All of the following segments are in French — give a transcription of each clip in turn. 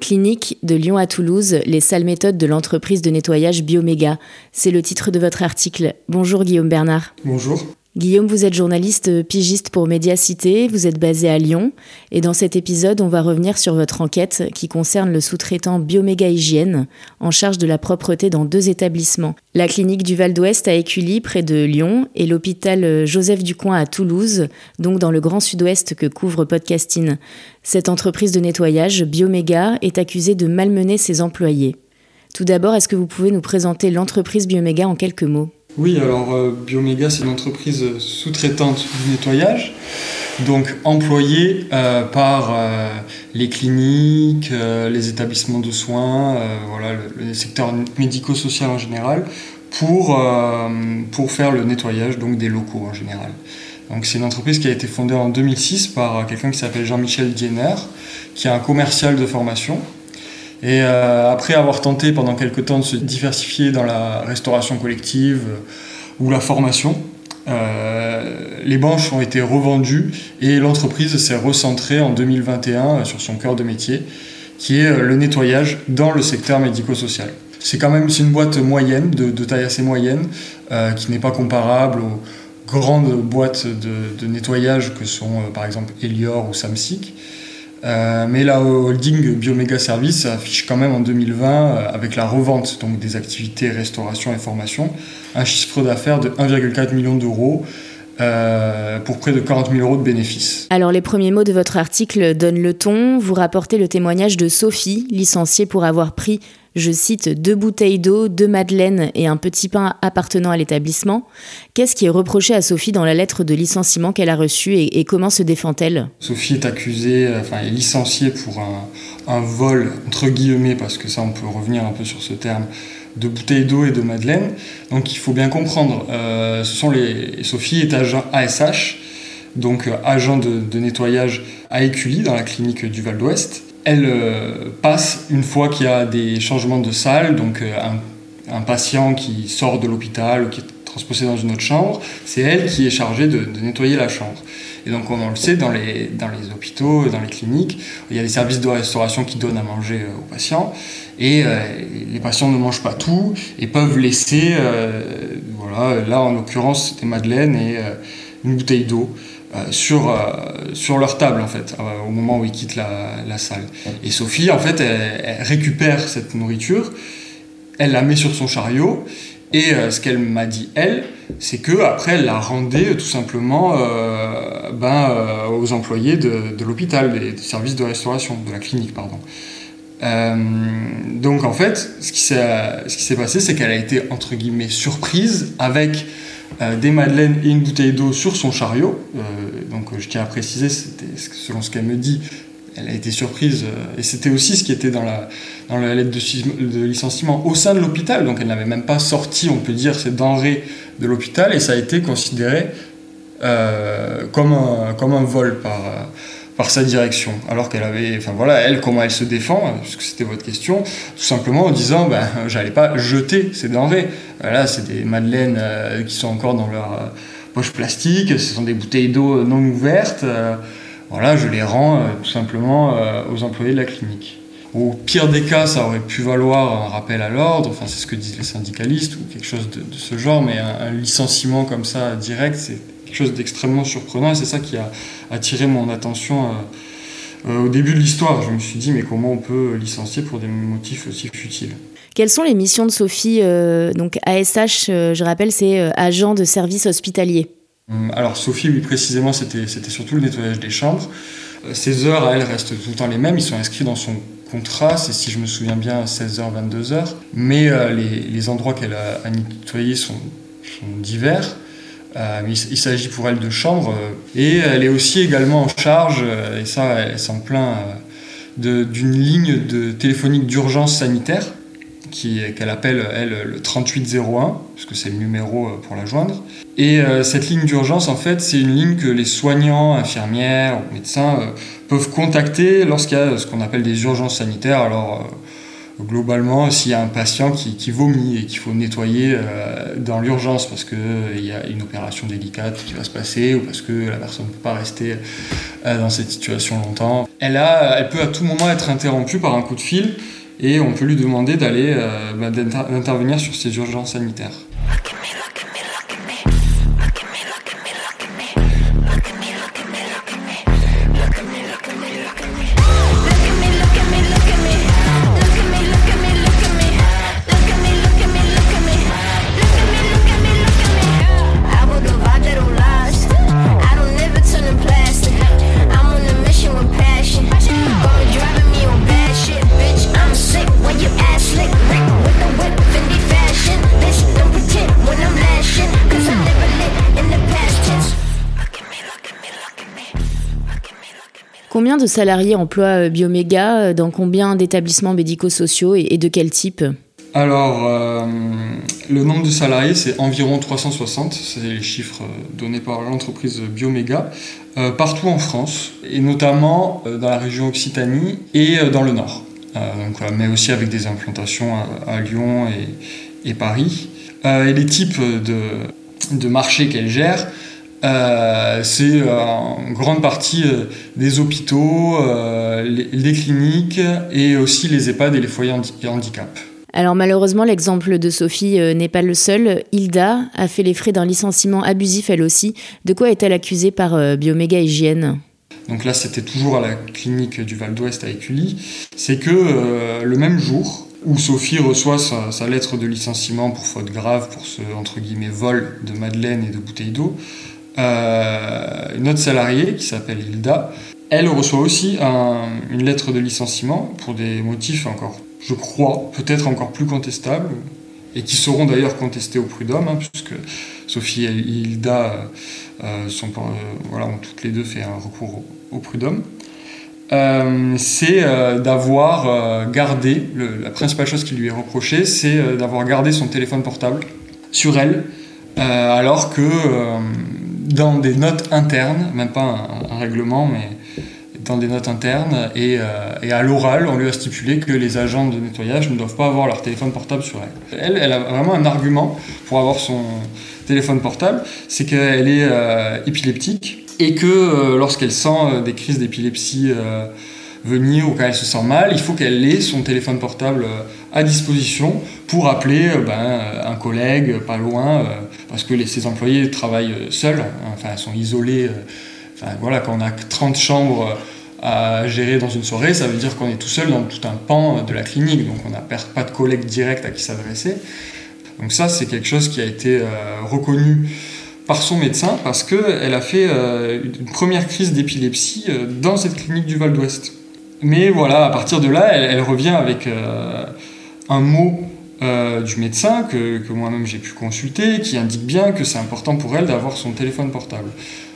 Clinique de Lyon à Toulouse, les sales méthodes de l'entreprise de nettoyage Bioméga. C'est le titre de votre article. Bonjour Guillaume Bernard. Bonjour. Guillaume, vous êtes journaliste pigiste pour Médiacité, vous êtes basé à Lyon et dans cet épisode, on va revenir sur votre enquête qui concerne le sous-traitant Bioméga Hygiène en charge de la propreté dans deux établissements. La clinique du Val d'Ouest à Écully près de Lyon et l'hôpital Joseph Ducoin à Toulouse, donc dans le grand sud-ouest que couvre Podcasting. Cette entreprise de nettoyage, Bioméga, est accusée de malmener ses employés. Tout d'abord, est-ce que vous pouvez nous présenter l'entreprise Bioméga en quelques mots? Oui, alors euh, Bioméga, c'est une entreprise sous-traitante du nettoyage, donc employée euh, par euh, les cliniques, les établissements de soins, voilà, le, secteur médico-social en général, pour, pour faire le nettoyage donc, des locaux en général. Donc c'est une entreprise qui a été fondée en 2006 par quelqu'un qui s'appelle Jean-Michel Diener, qui est un commercial de formation et euh, après avoir tenté pendant quelques temps de se diversifier dans la restauration collective euh, ou la formation, euh, les banches ont été revendues et l'entreprise s'est recentrée en 2021 sur son cœur de métier, qui est le nettoyage dans le secteur médico-social. C'est quand même une boîte moyenne, de, taille assez moyenne, qui n'est pas comparable aux grandes boîtes de, de nettoyage que sont par exemple Elior ou Samsic. Euh, mais la holding Bioméga Service affiche quand même en 2020, euh, avec la revente donc, des activités restauration et formation, un chiffre d'affaires de 1,4 million d'euros. Euh, pour près de 40 000 euros de bénéfices. Alors les premiers mots de votre article donnent le ton. Vous rapportez le témoignage de Sophie, licenciée pour avoir pris je cite, deux bouteilles d'eau, deux madeleines et un petit pain appartenant à l'établissement. Qu'est-ce qui est reproché à Sophie dans la lettre de licenciement qu'elle a reçue et, comment se défend-elle? Sophie est accusée, euh, enfin est licenciée pour un, vol, entre guillemets, parce que ça on peut revenir un peu sur ce terme, de bouteilles d'eau et de madeleines. Donc il faut bien comprendre, euh, ce sont les... Sophie est agent ASH, donc euh, agent de, nettoyage à Écully dans la clinique du Val d'Ouest elle euh, passe une fois qu'il y a des changements de salle, donc un, patient qui sort de l'hôpital ou qui est transposé dans une autre chambre, c'est elle qui est chargée de, nettoyer la chambre. Et donc, comme on le sait, dans les, dans les hôpitaux, dans les cliniques, il y a des services de restauration qui donnent à manger euh, aux patients. Et les patients ne mangent pas tout et peuvent laisser, voilà, là en l'occurrence, des madeleines et une bouteille d'eau. Euh, sur, euh, sur leur table en fait euh, au moment où ils quittent la, la salle. Et Sophie en fait elle, récupère cette nourriture, elle la met sur son chariot et ce qu'elle m'a dit elle, c'est que après elle la rendait tout simplement ben, aux employés de, l'hôpital, des, services de restauration, de la clinique pardon. donc en fait, ce qui s'est passé, c'est qu'elle a été entre guillemets surprise avec euh, des madeleines et une bouteille d'eau sur son chariot. Euh, donc je tiens à préciser, selon ce qu'elle me dit, elle a été surprise, euh, et c'était aussi ce qui était dans la, dans la lettre de, licenciement au sein de l'hôpital, donc elle n'avait même pas sorti, on peut dire, ces denrées de l'hôpital, et ça a été considéré comme, un, comme un vol par, par sa direction. Alors qu'elle avait, enfin voilà, elle, comment elle se défend, puisque c'était votre question, tout simplement en disant, ben, j'allais pas jeter ces denrées. Là, c'est des madeleines euh, qui sont encore dans leur euh, poche plastique, ce sont des bouteilles d'eau non ouvertes. Euh, voilà, je les rends tout simplement aux employés de la clinique. Au pire des cas, ça aurait pu valoir un rappel à l'ordre, enfin c'est ce que disent les syndicalistes ou quelque chose de, ce genre, mais un, licenciement comme ça direct, c'est quelque chose d'extrêmement surprenant et c'est ça qui a attiré mon attention au début de l'histoire. Je me suis dit mais comment on peut licencier pour des motifs aussi futiles? Quelles sont les missions de Sophie euh, Donc ASH, euh, je rappelle, c'est euh, agent de service hospitalier? Hum, alors Sophie, oui, précisément, c'était surtout le nettoyage des chambres. Ses heures, à elle, restent tout le temps les mêmes. Ils sont inscrits dans son contrat, c'est si je me souviens bien 16h, 22h. Mais les, endroits qu'elle a, nettoyés sont, divers. Il, s'agit pour elle de chambres. et elle est aussi également en charge, et ça, elle s'en plaint, d'une ligne de téléphonique d'urgence sanitaire qu'elle appelle, elle, le 3801, puisque c'est le numéro pour la joindre. Et cette ligne d'urgence, en fait, c'est une ligne que les soignants, infirmières ou médecins peuvent contacter lorsqu'il y a ce qu'on appelle des urgences sanitaires. Alors, globalement, s'il y a un patient qui, vomit et qu'il faut nettoyer euh, dans l'urgence parce qu'il euh, y a une opération délicate qui va se passer ou parce que la personne ne peut pas rester euh, dans cette situation longtemps, elle, peut à tout moment être interrompue par un coup de fil et on peut lui demander d'aller bah, d'intervenir sur ces urgences sanitaires. Combien de salariés emploie euh, Bioméga euh, Dans combien d'établissements médico-sociaux et, de quel type? Alors, euh, le nombre de salariés, c'est environ 360, c'est les chiffres donnés par l'entreprise Bioméga, partout en France, et notamment dans la région Occitanie et dans le Nord, mais aussi avec des implantations à, Lyon et, Paris. et les types de marchés qu'elle gère, euh, c'est euh, en grande partie euh, des hôpitaux, les, cliniques et aussi les EHPAD et les foyers handicap. Alors malheureusement, l'exemple de Sophie n'est pas le seul. Hilda a fait les frais d'un licenciement abusif elle aussi. De quoi est-elle accusée par Bioméga Hygiène? Donc là, c'était toujours à la clinique du Val d'Ouest à Écully. C'est que le même jour, où Sophie reçoit sa, sa, lettre de licenciement pour faute grave, pour ce entre guillemets vol de Madeleine et de bouteilles d'eau, euh, une autre salariée qui s'appelle Hilda, elle reçoit aussi une lettre de licenciement pour des motifs encore, je crois, peut-être encore plus contestables, et qui seront d'ailleurs contestés au prud'homme, hein, puisque Sophie et Hilda euh, euh, voilà, ont toutes les deux fait un recours au, prud'homme. c'est d'avoir gardé, la principale chose qui lui est reprochée, c'est d'avoir gardé son téléphone portable sur elle, alors que dans des notes internes, même pas un, règlement, mais dans des notes internes, et, euh, et à l'oral, on lui a stipulé que les agents de nettoyage ne doivent pas avoir leur téléphone portable sur elle. Elle, elle a vraiment un argument pour avoir son téléphone portable, c'est qu'elle est euh, épileptique, et que euh, lorsqu'elle sent des crises d'épilepsie venir ou quand elle se sent mal, il faut qu'elle ait son téléphone portable à disposition pour appeler ben, un collègue pas loin parce que les, ces employés travaillent euh, seuls, hein, enfin, sont isolés. Euh, voilà, quand on a 30 chambres à gérer dans une soirée, ça veut dire qu'on est tout seul dans tout un pan de la clinique, donc on n'a pas de collègue direct à qui s'adresser. Donc ça, c'est quelque chose qui a été euh, reconnu par son médecin parce qu'elle a fait une première crise d'épilepsie dans cette clinique du Val d'Ouest. Mais voilà, à partir de là, elle, revient avec un mot euh, du médecin que, que moi-même j'ai pu consulter, qui indique bien que c'est important pour elle d'avoir son téléphone portable.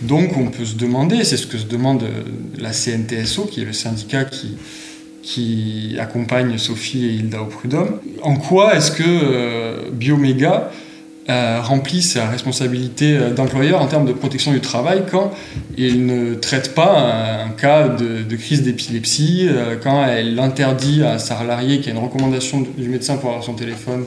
Donc on peut se demander, c'est ce que se demande euh, la CNTSO, qui est le syndicat qui, accompagne Sophie et Hilda au prud'homme, en quoi est-ce que euh, Bioméga euh, remplit sa responsabilité euh, d'employeur en termes de protection du travail quand il ne traite pas un, cas de, crise d'épilepsie, euh, quand elle interdit à sa salarié qui a une recommandation du médecin pour avoir son téléphone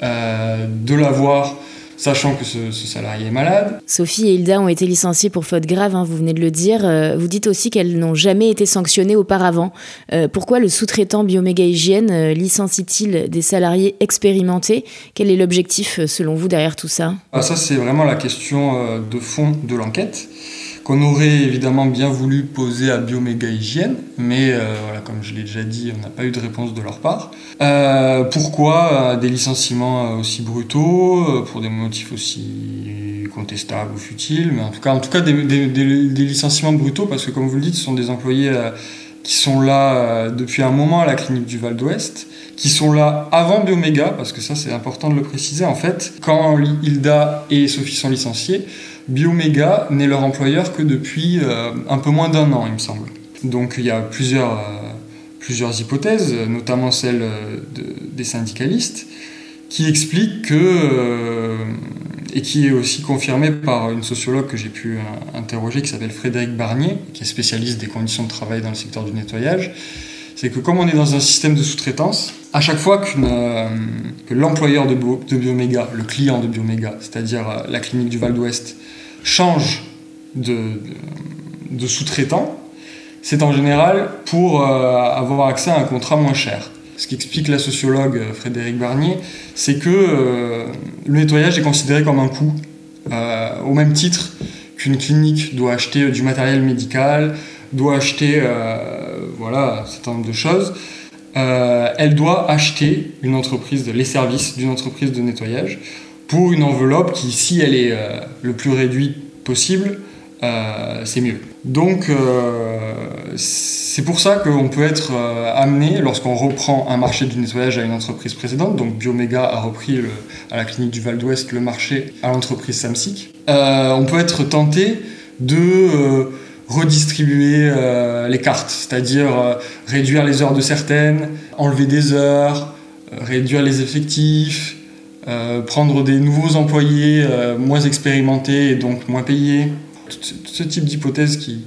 de l'avoir sachant que ce, salarié est malade. Sophie et Hilda ont été licenciées pour faute grave, hein, vous venez de le dire. Euh, vous dites aussi qu'elles n'ont jamais été sanctionnées auparavant. Euh, pourquoi le sous-traitant Bioméga Hygiène euh, licencie-t-il des salariés expérimentés? Quel est l'objectif, selon vous, derrière tout ça? Ah, Ça, c'est vraiment la question de fond de l'enquête qu'on aurait évidemment bien voulu poser à Bioméga Hygiène, mais euh, comme je l'ai déjà dit, on n'a pas eu de réponse de leur part. Euh, pourquoi des licenciements aussi brutaux, euh, pour des motifs aussi contestables ou futiles, mais en tout cas, en tout cas des, licenciements brutaux, parce que comme vous le dites, ce sont des employés qui sont là depuis un moment à la clinique du Val d'Ouest, qui sont là avant Bioméga, parce que ça c'est important de le préciser, en fait, quand Hilda et Sophie sont licenciées, Bioméga n'est leur employeur que depuis euh, un peu moins d'un an, il me semble. Donc il y a plusieurs, euh, hypothèses, notamment celle des syndicalistes, qui expliquent que, et qui est aussi confirmée par une sociologue que j'ai pu interroger, qui s'appelle Frédéric Barnier, qui est spécialiste des conditions de travail dans le secteur du nettoyage, c'est que comme on est dans un système de sous-traitance, à chaque fois euh, que l'employeur de, Bioméga, le client de Bioméga, c'est-à-dire euh, la clinique du Val d'Ouest, change de, sous-traitant, c'est en général pour euh, avoir accès à un contrat moins cher. Ce qu'explique la sociologue Frédéric Barnier, c'est que le nettoyage est considéré comme un coût, au même titre qu'une clinique doit acheter du matériel médical, doit acheter voilà, un certain nombre de choses, euh, elle doit acheter une entreprise, les services d'une entreprise de nettoyage pour une enveloppe qui, si elle est euh, le plus réduite possible, euh, c'est mieux. Donc c'est pour ça qu'on peut être amené, lorsqu'on reprend un marché du nettoyage à une entreprise précédente, donc Bioméga a repris à la clinique du Val d'Ouest le marché à l'entreprise Samsic, on peut être tenté de redistribuer euh, les cartes, c'est-à-dire euh, réduire les heures de certaines, enlever des heures, euh, réduire les effectifs, prendre des nouveaux employés moins expérimentés et donc moins payés. ce type d'hypothèse qui,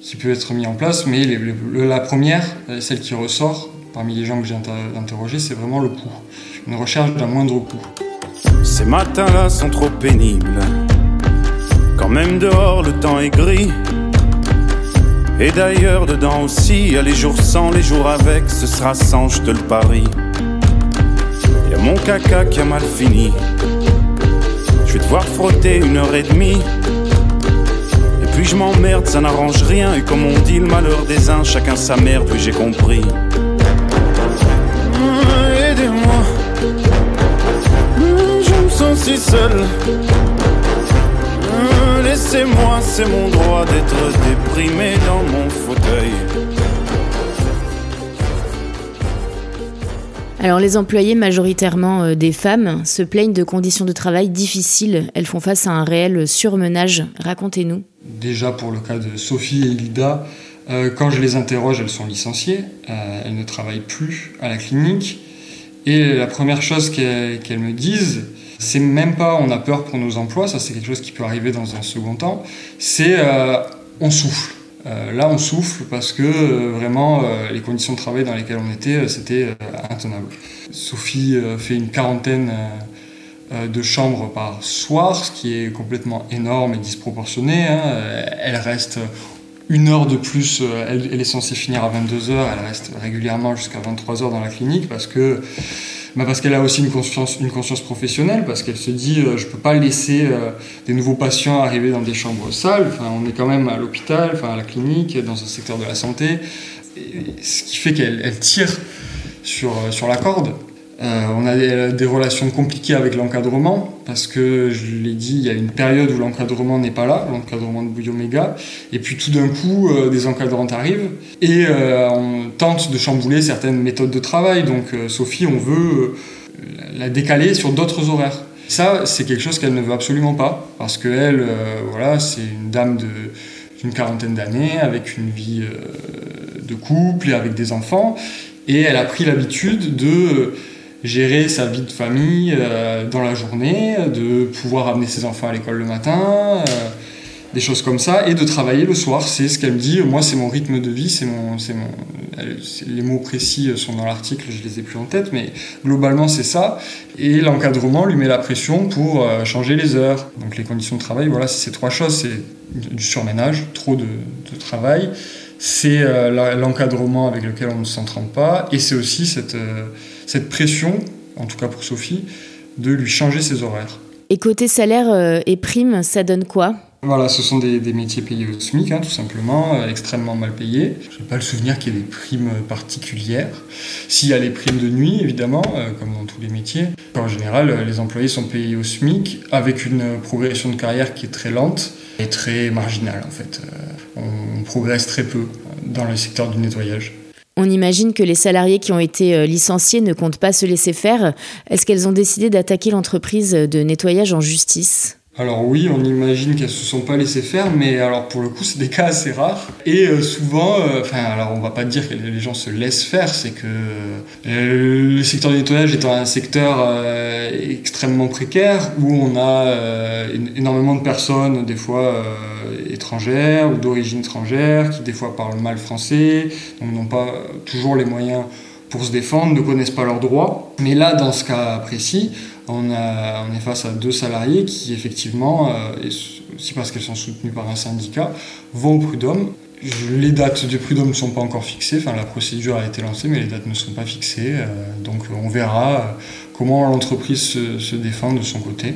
qui peut être mis en place, mais la première, celle qui ressort parmi les gens que j'ai interrogés, c'est vraiment le coût. Une recherche d'un moindre coût. Ces matins-là sont trop pénibles. Quand même dehors le temps est gris. Et d'ailleurs, dedans aussi, y a les jours sans, les jours avec, ce sera sans, je te le parie. Mon caca qui a mal fini. Je vais devoir frotter une heure et demie. Et puis je m'emmerde, ça n'arrange rien. Et comme on dit, le malheur des uns, chacun sa merde, oui j'ai compris. Ah, aidez-moi, ah, je me sens si seul. Laissez-moi, c'est mon droit d'être déprimé dans mon fauteuil. Alors les employés, majoritairement euh, des femmes, se plaignent de conditions de travail difficiles. Elles font face à un réel surmenage. Racontez-nous. Déjà pour le cas de Sophie et Hilda, euh, quand je les interroge, elles sont licenciées. Euh, elles ne travaillent plus à la clinique. Et la première chose qu'elles me disent, c'est même pas on a peur pour nos emplois, ça c'est quelque chose qui peut arriver dans un second temps, c'est euh, on souffle. Là, on souffle parce que vraiment les conditions de travail dans lesquelles on était, c'était Sophie fait une quarantaine de chambres par soir, ce qui est complètement énorme et disproportionné. Hein. Elle reste une heure de plus, elle, est censée finir à 22 heures, elle reste régulièrement jusqu'à 23 heures dans la clinique parce que bah, parce qu'elle a aussi une conscience, professionnelle, parce qu'elle se dit euh, je ne peux pas laisser euh, des nouveaux patients arriver dans des chambres sales. Enfin, on est quand même à l'hôpital, enfin, à la clinique, dans un secteur de la santé, ce qui fait qu'elle tire sur, euh, sur la corde. Euh, on a des, relations compliquées avec l'encadrement parce que je l'ai dit, il y a une période où l'encadrement n'est pas là, l'encadrement de Bouillon-Méga, et puis tout d'un coup, euh, des encadrantes arrivent et euh, on tente de chambouler certaines méthodes de travail. Donc Sophie, on veut la décaler sur d'autres horaires. Ça, c'est quelque chose qu'elle ne veut absolument pas parce qu'elle, voilà, c'est une dame d'une quarantaine d'années avec une vie de couple et avec des enfants, et elle a pris l'habitude de gérer sa vie de famille euh, dans la journée, de pouvoir amener ses enfants à l'école le matin, euh, des choses comme ça, et de travailler le soir. C'est ce qu'elle me dit. Moi, c'est mon rythme de vie, c'est mon, c'est mon, les mots précis sont dans l'article, je les ai plus en tête, mais globalement, c'est ça. Et l'encadrement lui met la pression pour euh, changer les heures. Donc, les conditions de travail, voilà, c'est ces trois choses. C'est du surménage, trop de, de travail. C'est l'encadrement avec lequel on ne s'entraîne pas, et c'est aussi cette cette pression, en tout cas pour Sophie, de lui changer ses horaires. Et côté salaire euh, et primes, ça donne quoi? Voilà, ce sont des, métiers payés au SMIC, hein, tout simplement, euh, extrêmement mal payés. Je n'ai pas le souvenir qu'il y ait des primes particulières. S'il y a les primes de nuit, évidemment, euh, comme dans tous les métiers. En général, les employés sont payés au SMIC avec une progression de carrière qui est très lente et très marginale, en fait. on progresse très peu dans le secteur du nettoyage. On imagine que les salariés qui ont été euh, licenciés ne comptent pas se laisser faire. Est-ce qu'elles ont décidé d'attaquer l'entreprise de nettoyage en justice? Alors oui, on imagine qu'elles se sont pas laissées faire, mais alors pour le coup, c'est des cas assez rares. Et euh, souvent, euh, enfin, alors on va pas dire que les gens se laissent faire, c'est que euh, le secteur du nettoyage étant un secteur extrêmement précaire où on a énormément de personnes, des fois étrangères ou d'origine étrangère, qui des fois parlent mal français, donc n'ont pas toujours les moyens pour se défendre, ne connaissent pas leurs droits. Mais là, dans ce cas précis, on, est face à deux salariés qui, effectivement, euh, et aussi parce qu'elles sont soutenues par un syndicat, vont au prud'homme. Les dates du prud'homme ne sont pas encore fixées, enfin la procédure a été lancée, mais les dates ne sont pas fixées. Euh, donc on verra euh, comment l'entreprise se, défend de son côté.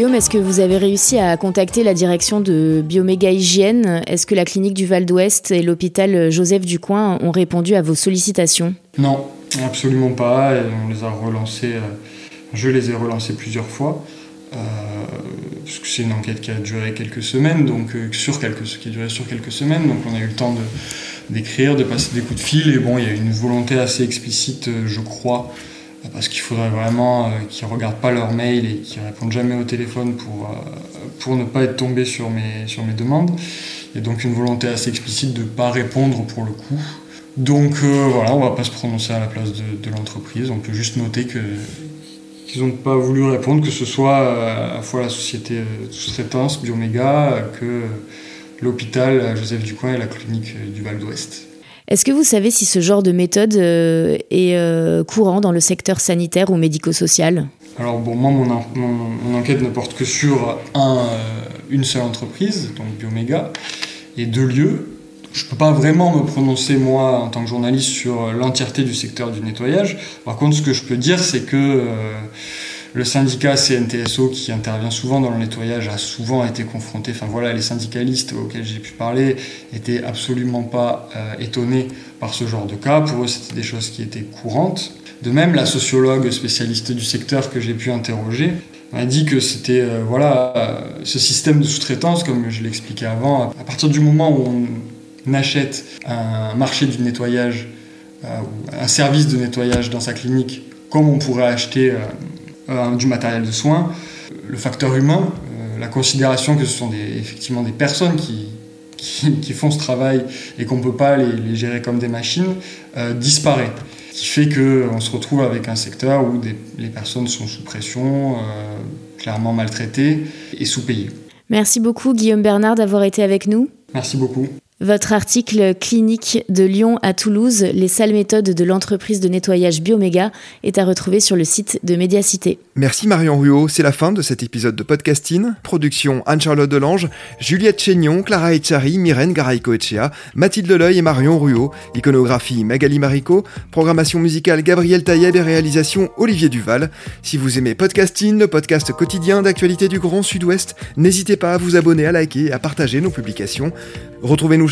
Est-ce que vous avez réussi à contacter la direction de Bioméga Hygiène? Est-ce que la clinique du Val d'Ouest et l'hôpital Joseph Ducoin ont répondu à vos sollicitations? Non, absolument pas. on les a relancés, euh, je les ai relancés plusieurs fois. Euh, c'est une enquête qui a duré quelques semaines, donc euh, sur quelques, qui a duré sur quelques semaines, donc on a eu le temps d'écrire, de, passer des coups de fil, et bon, il y a une volonté assez explicite, je crois, parce qu'il faudrait vraiment euh, qu'ils ne regardent pas leur mail et qu'ils répondent jamais au téléphone pour, euh, pour ne pas être tombés sur mes, sur mes demandes. Il y a donc une volonté assez explicite de ne pas répondre pour le coup. Donc euh, voilà, on ne va pas se prononcer à la place de, l'entreprise, on peut juste noter que qu'ils n'ont pas voulu répondre, que ce soit à la fois la société sous-traitance Bioméga que l'hôpital Joseph Ducoin et la clinique du Val d'Ouest. Est-ce que vous savez si ce genre de méthode euh, est euh, courant dans le secteur sanitaire ou médico-social? Alors bon, moi, mon, enquête ne porte que sur euh, une seule entreprise, donc Bioméga, et deux lieux. Je ne peux pas vraiment me prononcer, moi, en tant que journaliste, sur l'entièreté du secteur du nettoyage. Par contre, ce que je peux dire, c'est que le syndicat CNTSO, qui intervient souvent dans le nettoyage, a souvent été confronté. Enfin voilà, les syndicalistes auxquels j'ai pu parler étaient absolument pas euh, étonnés par ce genre de cas. Pour eux, c'était des choses qui étaient courantes. De même, la sociologue spécialiste du secteur que j'ai pu interroger m'a dit que c'était euh, voilà euh, ce système de sous-traitance, comme je l'expliquais avant, à partir du moment où on achète un marché du nettoyage, un service de nettoyage dans sa clinique, comme on pourrait acheter du matériel de soins, le facteur humain, euh, la considération que ce sont des, effectivement des personnes qui, qui, font ce travail et qu'on ne peut pas les, gérer comme des machines, euh, disparaît. Qui fait qu'on se retrouve avec un secteur où les personnes sont sous pression, clairement maltraitées et sous-payées. Merci beaucoup Guillaume Bernard d'avoir été avec nous. Merci beaucoup. Votre article clinique de Lyon à Toulouse, les sales méthodes de l'entreprise de nettoyage Bioméga, est à retrouver sur le site de Médiacité. Merci Marion Ruot, c'est la fin de cet épisode de Podcasting. Production Anne-Charlotte Delange, Juliette Chénion, Clara Echari, Myrène Garaïco-Echea, Mathilde Leleuil et Marion Ruot, iconographie Magali Marico, programmation musicale Gabriel Taïeb et réalisation Olivier Duval. Si vous aimez Podcasting, le podcast quotidien d'actualité du Grand Sud-Ouest, n'hésitez pas à vous abonner, à liker et à partager nos publications. Retrouvez-nous